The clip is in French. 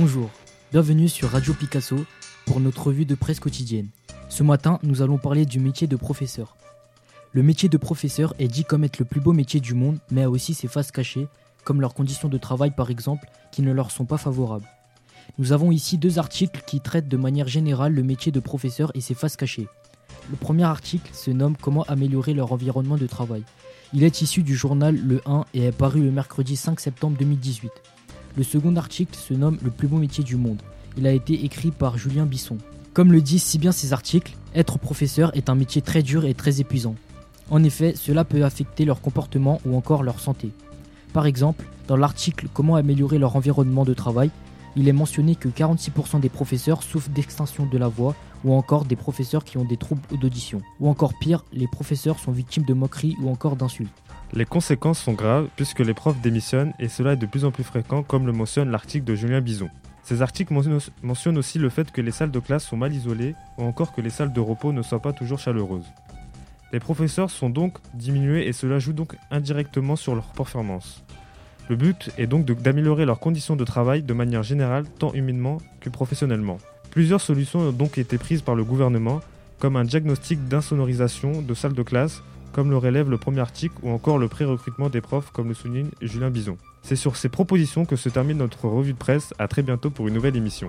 Bonjour, bienvenue sur Radio Picasso pour notre revue de presse quotidienne. Ce matin, nous allons parler du métier de professeur. Le métier de professeur est dit comme être le plus beau métier du monde, mais a aussi ses faces cachées, comme leurs conditions de travail par exemple, qui ne leur sont pas favorables. Nous avons ici deux articles qui traitent de manière générale le métier de professeur et ses faces cachées. Le premier article se nomme Comment améliorer leur environnement de travail. Il est issu du journal Le 1 et est paru le mercredi 5 septembre 2018. Le second article se nomme Le plus beau métier du monde. Il a été écrit par Julien Bisson. Comme le disent si bien ces articles, être professeur est un métier très dur et très épuisant. En effet, cela peut affecter leur comportement ou encore leur santé. Par exemple, dans l'article Comment améliorer leur environnement de travail, il est mentionné que 46% des professeurs souffrent d'extinction de la voix ou encore des professeurs qui ont des troubles d'audition. Ou encore pire, les professeurs sont victimes de moqueries ou encore d'insultes. Les conséquences sont graves puisque les profs démissionnent et cela est de plus en plus fréquent comme le mentionne l'article de Julien Bison. Ces articles mentionnent aussi le fait que les salles de classe sont mal isolées ou encore que les salles de repos ne soient pas toujours chaleureuses. Les professeurs sont donc diminués et cela joue donc indirectement sur leur performance. Le but est donc d'améliorer leurs conditions de travail de manière générale, tant humainement que professionnellement. Plusieurs solutions ont donc été prises par le gouvernement, comme un diagnostic d'insonorisation de salles de classe, comme le relève le premier article, ou encore le pré-recrutement des profs, comme le souligne Julien Bison. C'est sur ces propositions que se termine notre revue de presse. À très bientôt pour une nouvelle émission.